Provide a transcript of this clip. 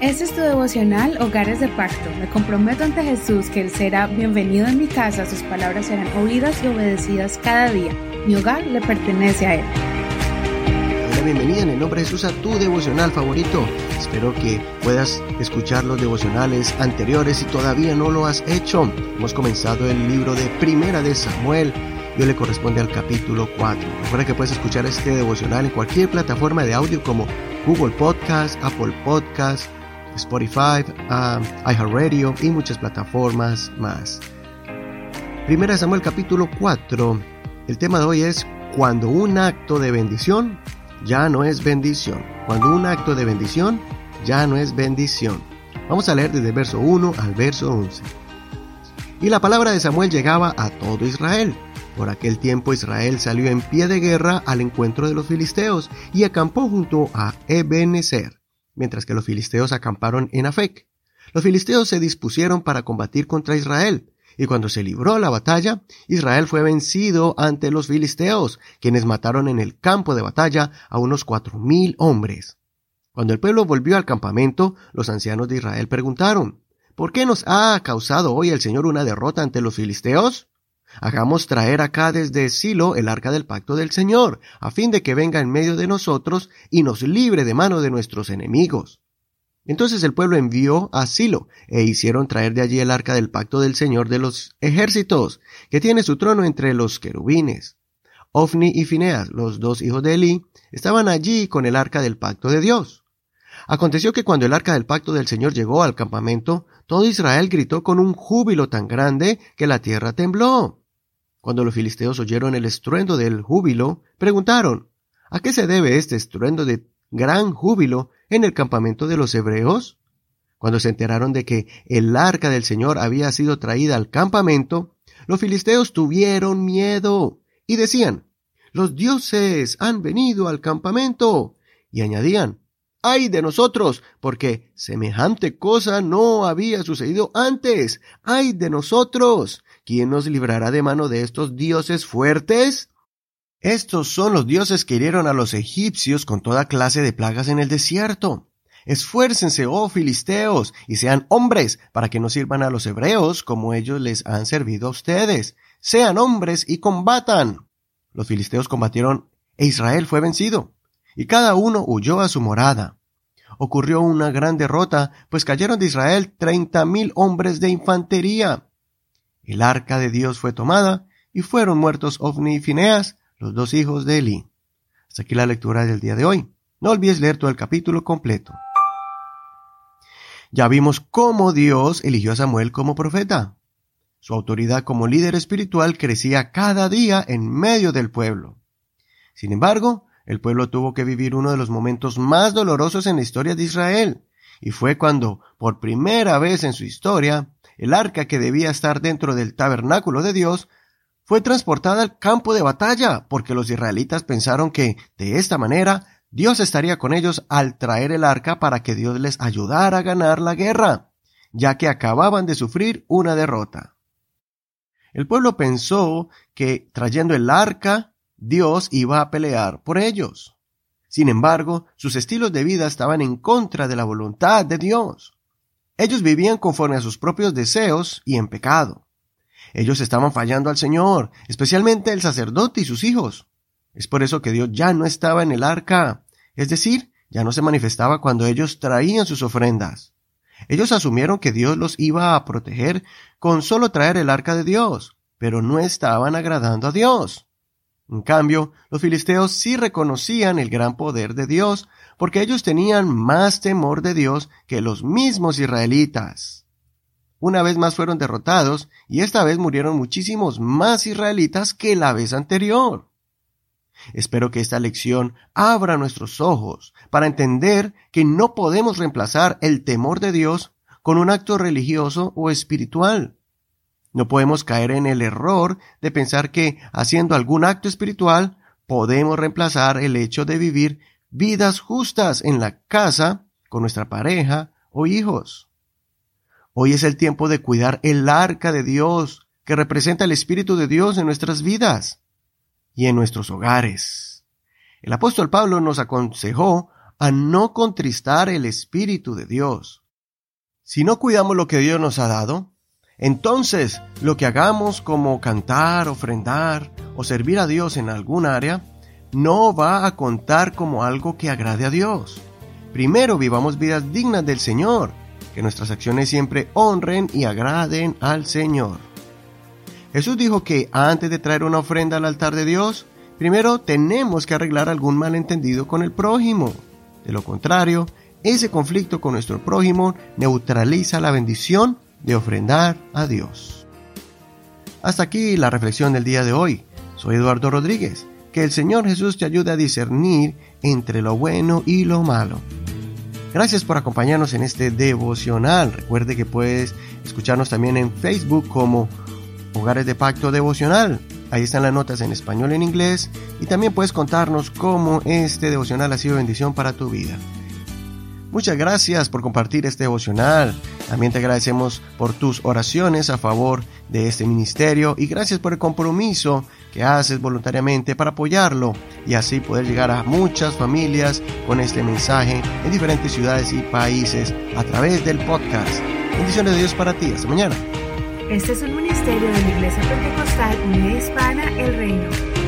Este es tu devocional Hogares de Pacto. Me comprometo ante Jesús que Él será bienvenido en mi casa, sus palabras serán oídas y obedecidas cada día. Mi hogar le pertenece a Él. La bienvenida en el nombre de Jesús a tu devocional favorito. Espero que puedas escuchar los devocionales anteriores si todavía no lo has hecho. Hemos comenzado el libro de Primera de Samuel y hoy le corresponde al capítulo 4. Recuerda que puedes escuchar este devocional en cualquier plataforma de audio como Google Podcast, Apple Podcast, Spotify, um, iHeartRadio y muchas plataformas más. Primera Samuel capítulo 4. El tema de hoy es cuando un acto de bendición ya no es bendición. Cuando un acto de bendición ya no es bendición. Vamos a leer desde el verso 1 al verso 11. Y la palabra de Samuel llegaba a todo Israel. Por aquel tiempo Israel salió en pie de guerra al encuentro de los filisteos y acampó junto a Ebenezer mientras que los filisteos acamparon en Afec. Los filisteos se dispusieron para combatir contra Israel, y cuando se libró la batalla, Israel fue vencido ante los filisteos, quienes mataron en el campo de batalla a unos cuatro mil hombres. Cuando el pueblo volvió al campamento, los ancianos de Israel preguntaron, ¿Por qué nos ha causado hoy el Señor una derrota ante los filisteos? Hagamos traer acá desde Silo el arca del pacto del Señor, a fin de que venga en medio de nosotros y nos libre de mano de nuestros enemigos. Entonces el pueblo envió a Silo, e hicieron traer de allí el arca del pacto del Señor de los ejércitos, que tiene su trono entre los querubines. Ofni y Fineas, los dos hijos de Eli, estaban allí con el arca del pacto de Dios. Aconteció que cuando el arca del pacto del Señor llegó al campamento, todo Israel gritó con un júbilo tan grande que la tierra tembló. Cuando los filisteos oyeron el estruendo del júbilo, preguntaron, ¿A qué se debe este estruendo de gran júbilo en el campamento de los hebreos? Cuando se enteraron de que el arca del Señor había sido traída al campamento, los filisteos tuvieron miedo y decían, los dioses han venido al campamento. Y añadían, ay de nosotros, porque semejante cosa no había sucedido antes. ay de nosotros. ¿quién nos librará de mano de estos dioses fuertes? Estos son los dioses que hirieron a los egipcios con toda clase de plagas en el desierto. Esfuércense, oh filisteos, y sean hombres, para que no sirvan a los hebreos como ellos les han servido a ustedes. Sean hombres y combatan. Los filisteos combatieron e Israel fue vencido, y cada uno huyó a su morada. Ocurrió una gran derrota, pues cayeron de Israel treinta mil hombres de infantería. El arca de Dios fue tomada y fueron muertos Ofni y Fineas, los dos hijos de Eli. Hasta aquí la lectura del día de hoy. No olvides leer todo el capítulo completo. Ya vimos cómo Dios eligió a Samuel como profeta. Su autoridad como líder espiritual crecía cada día en medio del pueblo. Sin embargo, el pueblo tuvo que vivir uno de los momentos más dolorosos en la historia de Israel, y fue cuando, por primera vez en su historia, el arca que debía estar dentro del tabernáculo de Dios fue transportada al campo de batalla, porque los israelitas pensaron que, de esta manera, Dios estaría con ellos al traer el arca para que Dios les ayudara a ganar la guerra, ya que acababan de sufrir una derrota. El pueblo pensó que, trayendo el arca, Dios iba a pelear por ellos. Sin embargo, sus estilos de vida estaban en contra de la voluntad de Dios. Ellos vivían conforme a sus propios deseos y en pecado. Ellos estaban fallando al Señor, especialmente el sacerdote y sus hijos. Es por eso que Dios ya no estaba en el arca, es decir, ya no se manifestaba cuando ellos traían sus ofrendas. Ellos asumieron que Dios los iba a proteger con solo traer el arca de Dios, pero no estaban agradando a Dios. En cambio, los filisteos sí reconocían el gran poder de Dios, porque ellos tenían más temor de Dios que los mismos israelitas. Una vez más fueron derrotados, y esta vez murieron muchísimos más israelitas que la vez anterior. Espero que esta lección abra nuestros ojos para entender que no podemos reemplazar el temor de Dios con un acto religioso o espiritual. No podemos caer en el error de pensar que haciendo algún acto espiritual podemos reemplazar el hecho de vivir vidas justas en la casa con nuestra pareja o hijos. Hoy es el tiempo de cuidar el arca de Dios que representa el Espíritu de Dios en nuestras vidas y en nuestros hogares. El apóstol Pablo nos aconsejó a no contristar el Espíritu de Dios. Si no cuidamos lo que Dios nos ha dado, entonces lo que hagamos como cantar, ofrendar o servir a Dios en algún área, no va a contar como algo que agrade a Dios. Primero vivamos vidas dignas del Señor, que nuestras acciones siempre honren y agraden al Señor. Jesús dijo que antes de traer una ofrenda al altar de Dios, primero tenemos que arreglar algún malentendido con el prójimo. De lo contrario, ese conflicto con nuestro prójimo neutraliza la bendición de ofrendar a Dios. Hasta aquí la reflexión del día de hoy. Soy Eduardo Rodríguez. Que el Señor Jesús te ayude a discernir entre lo bueno y lo malo. Gracias por acompañarnos en este devocional. Recuerde que puedes escucharnos también en Facebook como Hogares de Pacto Devocional. Ahí están las notas en español y en inglés y también puedes contarnos cómo este devocional ha sido bendición para tu vida. Muchas gracias por compartir este devocional. También te agradecemos por tus oraciones a favor de este ministerio y gracias por el compromiso que haces voluntariamente para apoyarlo y así poder llegar a muchas familias con este mensaje en diferentes ciudades y países a través del podcast. Bendiciones de Dios para ti. Hasta mañana. Este es un ministerio de la Iglesia Pentecostal Unida Hispana El Reino.